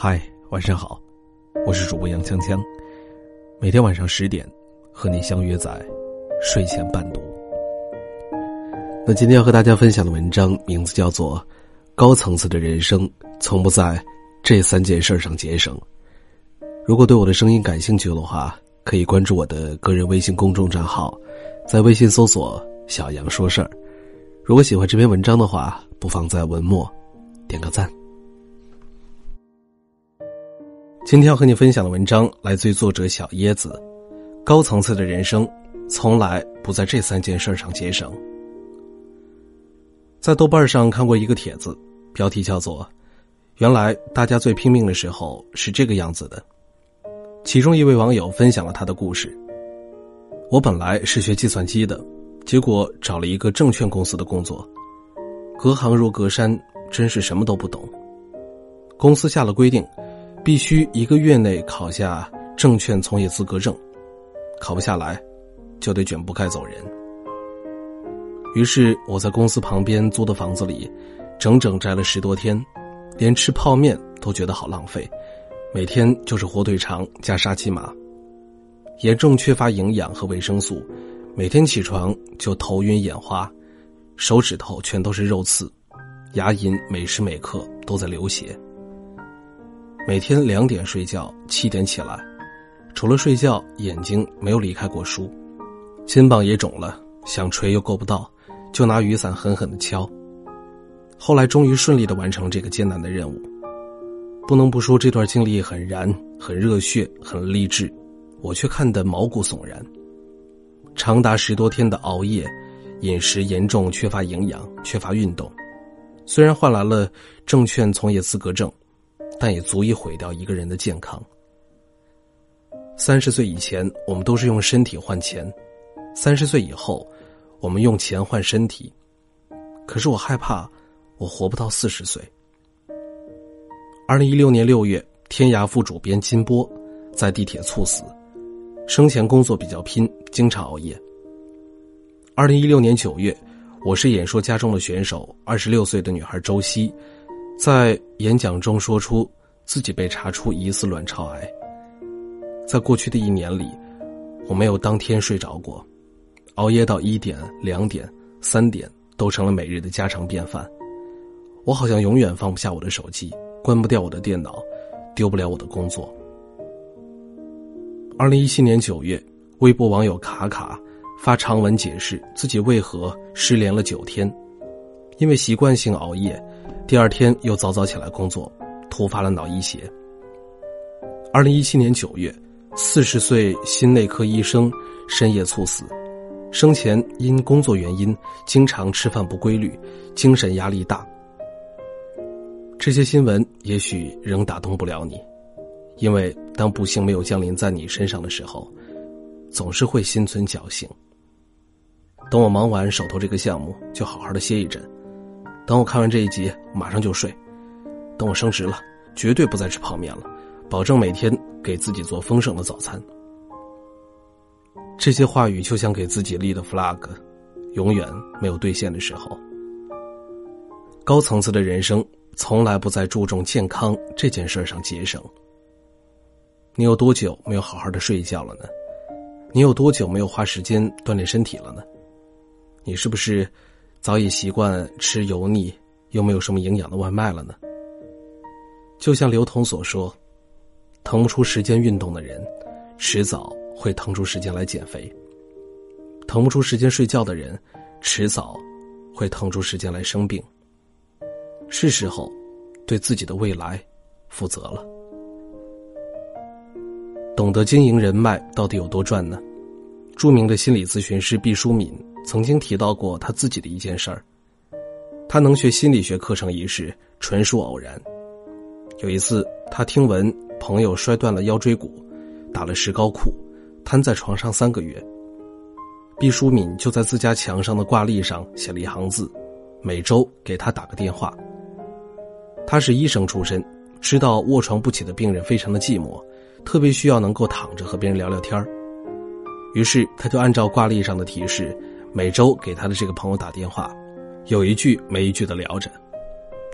嗨，晚上好，我是主播杨锵锵，每天晚上十点和你相约在睡前伴读。那今天要和大家分享的文章名字叫做《高层次的人生从不在这三件事上节省》。如果对我的声音感兴趣的话，可以关注我的个人微信公众账号，在微信搜索“小杨说事儿”。如果喜欢这篇文章的话，不妨在文末点个赞。今天要和你分享的文章来自于作者小椰子。高层次的人生，从来不在这三件事上节省。在豆瓣上看过一个帖子，标题叫做“原来大家最拼命的时候是这个样子的”。其中一位网友分享了他的故事：“我本来是学计算机的，结果找了一个证券公司的工作，隔行如隔山，真是什么都不懂。公司下了规定。”必须一个月内考下证券从业资格证，考不下来，就得卷铺盖走人。于是我在公司旁边租的房子里，整整宅了十多天，连吃泡面都觉得好浪费，每天就是火腿肠加沙琪玛，严重缺乏营养和维生素，每天起床就头晕眼花，手指头全都是肉刺，牙龈每时每刻都在流血。每天两点睡觉，七点起来，除了睡觉，眼睛没有离开过书，肩膀也肿了，想捶又够不到，就拿雨伞狠狠的敲。后来终于顺利的完成这个艰难的任务，不能不说这段经历很燃、很热血、很励志，我却看得毛骨悚然。长达十多天的熬夜，饮食严重缺乏营养、缺乏运动，虽然换来了证券从业资格证。但也足以毁掉一个人的健康。三十岁以前，我们都是用身体换钱；三十岁以后，我们用钱换身体。可是我害怕，我活不到四十岁。二零一六年六月，天涯副主编金波在地铁猝死，生前工作比较拼，经常熬夜。二零一六年九月，我是演说家中的选手，二十六岁的女孩周希。在演讲中说出自己被查出疑似卵巢癌。在过去的一年里，我没有当天睡着过，熬夜到一点、两点、三点都成了每日的家常便饭。我好像永远放不下我的手机，关不掉我的电脑，丢不了我的工作。二零一七年九月，微博网友卡卡发长文解释自己为何失联了九天，因为习惯性熬夜。第二天又早早起来工作，突发了脑溢血。二零一七年九月，四十岁心内科医生深夜猝死，生前因工作原因经常吃饭不规律，精神压力大。这些新闻也许仍打动不了你，因为当不幸没有降临在你身上的时候，总是会心存侥幸。等我忙完手头这个项目，就好好的歇一阵。等我看完这一集，马上就睡。等我升职了，绝对不再吃泡面了，保证每天给自己做丰盛的早餐。这些话语就像给自己立的 flag，永远没有兑现的时候。高层次的人生从来不在注重健康这件事上节省。你有多久没有好好的睡一觉了呢？你有多久没有花时间锻炼身体了呢？你是不是？早已习惯吃油腻又没有什么营养的外卖了呢。就像刘同所说：“腾不出时间运动的人，迟早会腾出时间来减肥；腾不出时间睡觉的人，迟早会腾出时间来生病。是时候对自己的未来负责了。懂得经营人脉到底有多赚呢？著名的心理咨询师毕淑敏。曾经提到过他自己的一件事儿，他能学心理学课程一事纯属偶然。有一次，他听闻朋友摔断了腰椎骨，打了石膏库，瘫在床上三个月。毕淑敏就在自家墙上的挂历上写了一行字：“每周给他打个电话。”他是医生出身，知道卧床不起的病人非常的寂寞，特别需要能够躺着和别人聊聊天儿于是，他就按照挂历上的提示。每周给他的这个朋友打电话，有一句没一句的聊着。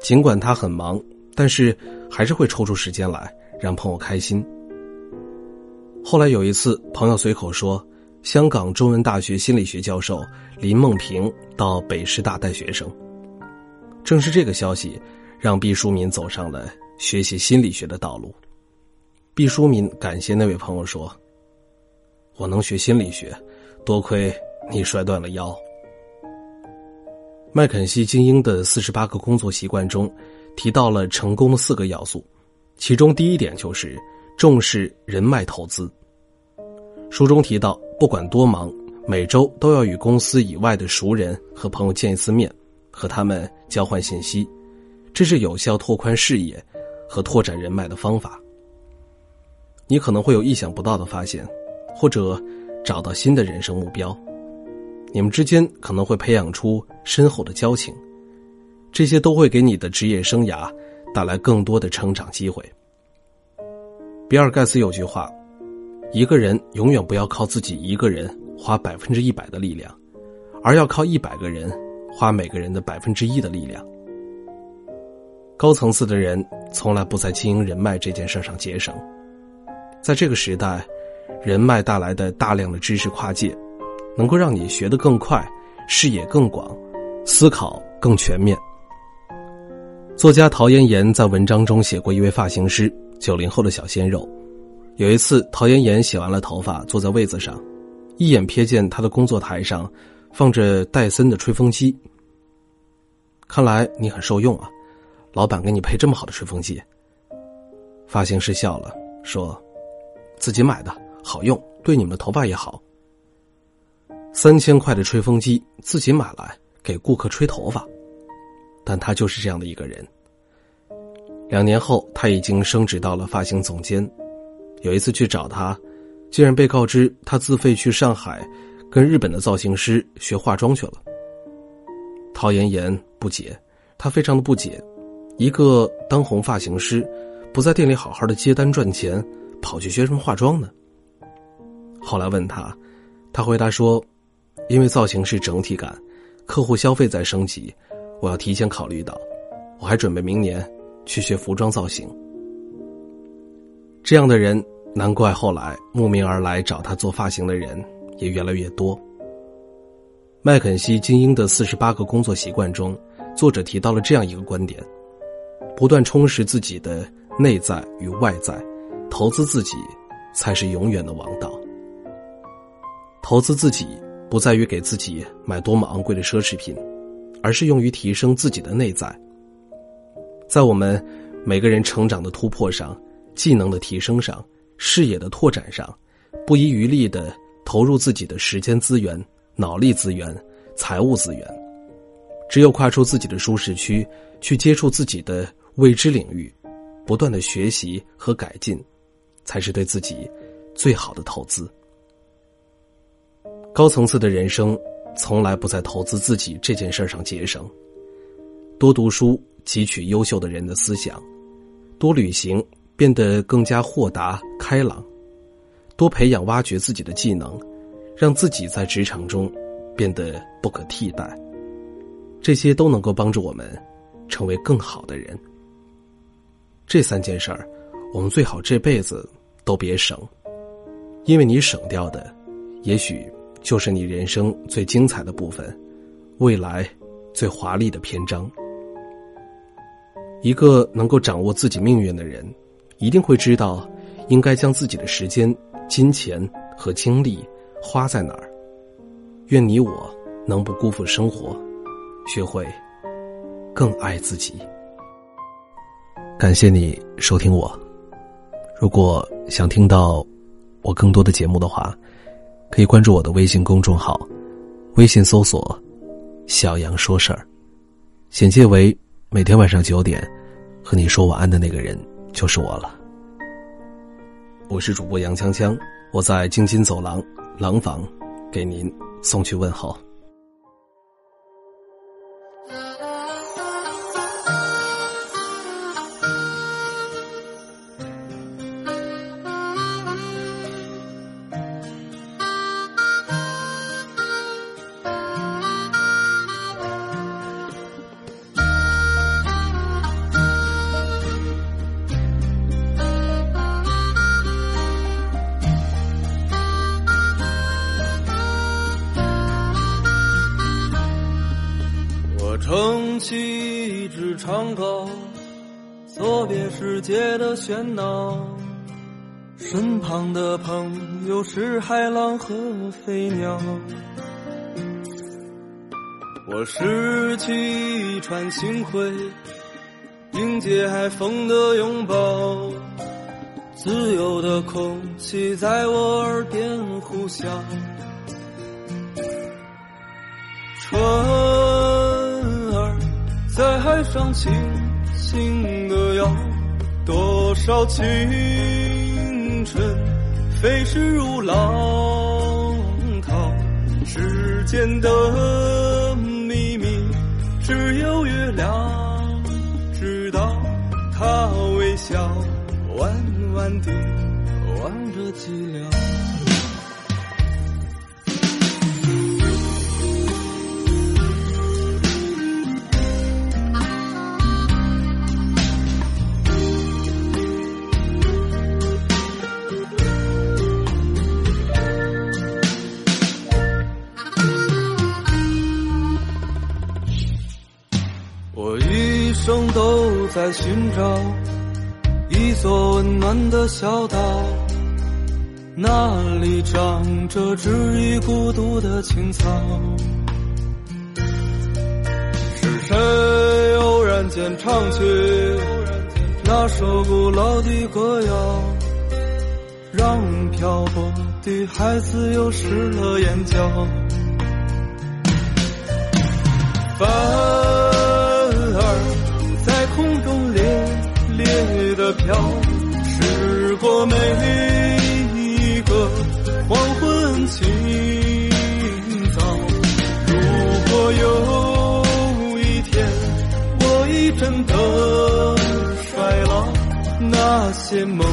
尽管他很忙，但是还是会抽出时间来让朋友开心。后来有一次，朋友随口说，香港中文大学心理学教授林梦平到北师大带学生。正是这个消息，让毕淑敏走上了学习心理学的道路。毕淑敏感谢那位朋友说：“我能学心理学，多亏你摔断了腰。”麦肯锡精英的四十八个工作习惯中，提到了成功的四个要素，其中第一点就是重视人脉投资。书中提到，不管多忙，每周都要与公司以外的熟人和朋友见一次面，和他们交换信息，这是有效拓宽视野和拓展人脉的方法。你可能会有意想不到的发现，或者找到新的人生目标。你们之间可能会培养出深厚的交情，这些都会给你的职业生涯带来更多的成长机会。比尔盖茨有句话：“一个人永远不要靠自己一个人花百分之一百的力量，而要靠一百个人花每个人的百分之一的力量。”高层次的人从来不在经营人脉这件事上节省。在这个时代，人脉带来的大量的知识跨界，能够让你学得更快，视野更广，思考更全面。作家陶妍妍在文章中写过一位发型师，九零后的小鲜肉。有一次，陶妍妍洗完了头发，坐在位子上，一眼瞥见他的工作台上放着戴森的吹风机。看来你很受用啊，老板给你配这么好的吹风机。发型师笑了，说。自己买的好用，对你们的头发也好。三千块的吹风机自己买来给顾客吹头发，但他就是这样的一个人。两年后，他已经升职到了发型总监。有一次去找他，竟然被告知他自费去上海，跟日本的造型师学化妆去了。陶妍妍不解，他非常的不解，一个当红发型师，不在店里好好的接单赚钱。跑去学什么化妆呢？后来问他，他回答说：“因为造型是整体感，客户消费在升级，我要提前考虑到。我还准备明年去学服装造型。”这样的人，难怪后来慕名而来找他做发型的人也越来越多。麦肯锡精英的四十八个工作习惯中，作者提到了这样一个观点：不断充实自己的内在与外在。投资自己，才是永远的王道。投资自己，不在于给自己买多么昂贵的奢侈品，而是用于提升自己的内在。在我们每个人成长的突破上、技能的提升上、视野的拓展上，不遗余力的投入自己的时间资源、脑力资源、财务资源。只有跨出自己的舒适区，去接触自己的未知领域，不断的学习和改进。才是对自己最好的投资。高层次的人生从来不在投资自己这件事上节省。多读书，汲取优秀的人的思想；多旅行，变得更加豁达开朗；多培养挖掘自己的技能，让自己在职场中变得不可替代。这些都能够帮助我们成为更好的人。这三件事儿，我们最好这辈子。都别省，因为你省掉的，也许就是你人生最精彩的部分，未来最华丽的篇章。一个能够掌握自己命运的人，一定会知道应该将自己的时间、金钱和精力花在哪儿。愿你我能不辜负生活，学会更爱自己。感谢你收听我。如果想听到我更多的节目的话，可以关注我的微信公众号，微信搜索“小杨说事儿”，简介为每天晚上九点和你说晚安的那个人就是我了。我是主播杨锵锵，我在京津走廊廊坊给您送去问候。长高，作别世界的喧闹。身旁的朋友是海浪和飞鸟。我拾起一串星辉，迎接海风的拥抱。自由的空气在我耳边呼啸。船儿海上轻轻的摇，多少青春飞逝如浪涛，世间的秘密只有月亮知道。他微笑，弯弯地望着寂寥。在寻找一座温暖的小岛，那里长着治愈孤独的青草。是谁偶然间唱起那首古老的歌谣，让漂泊的孩子又湿了眼角。飘驶过每一个黄昏清早。如果有一天我已真的衰老，那些梦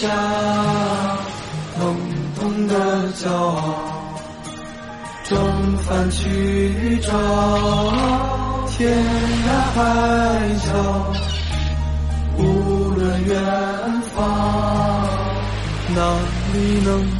下懵懂的骄傲，征帆去找天涯海角，无论远方哪里能。